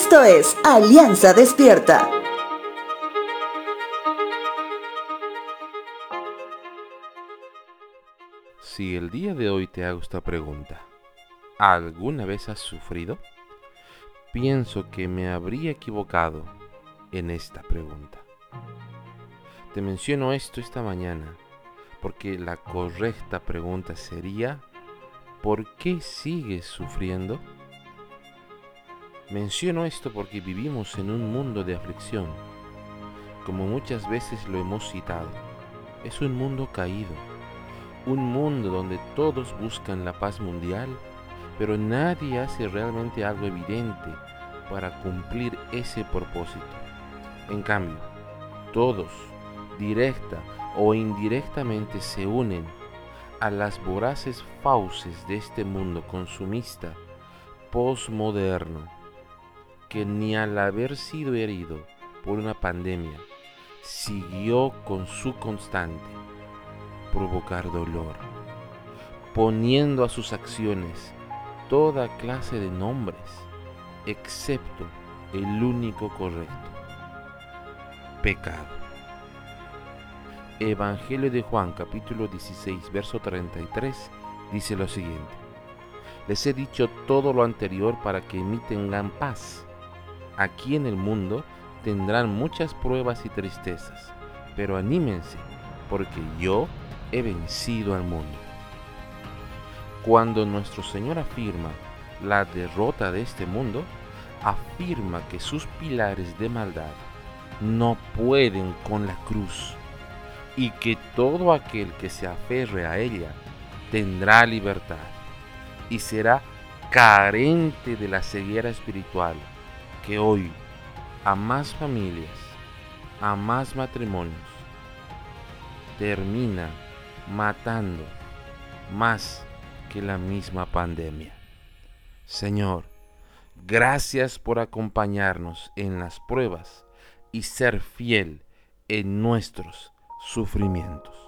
Esto es Alianza Despierta. Si el día de hoy te hago esta pregunta, ¿alguna vez has sufrido? Pienso que me habría equivocado en esta pregunta. Te menciono esto esta mañana porque la correcta pregunta sería, ¿por qué sigues sufriendo? Menciono esto porque vivimos en un mundo de aflicción, como muchas veces lo hemos citado. Es un mundo caído, un mundo donde todos buscan la paz mundial, pero nadie hace realmente algo evidente para cumplir ese propósito. En cambio, todos, directa o indirectamente, se unen a las voraces fauces de este mundo consumista, postmoderno, que ni al haber sido herido por una pandemia, siguió con su constante provocar dolor, poniendo a sus acciones toda clase de nombres, excepto el único correcto, pecado. Evangelio de Juan capítulo 16 verso 33 dice lo siguiente. Les he dicho todo lo anterior para que mí tengan paz. Aquí en el mundo tendrán muchas pruebas y tristezas, pero anímense, porque yo he vencido al mundo. Cuando nuestro Señor afirma la derrota de este mundo, afirma que sus pilares de maldad no pueden con la cruz y que todo aquel que se aferre a ella tendrá libertad y será carente de la ceguera espiritual que hoy a más familias, a más matrimonios, termina matando más que la misma pandemia. Señor, gracias por acompañarnos en las pruebas y ser fiel en nuestros sufrimientos.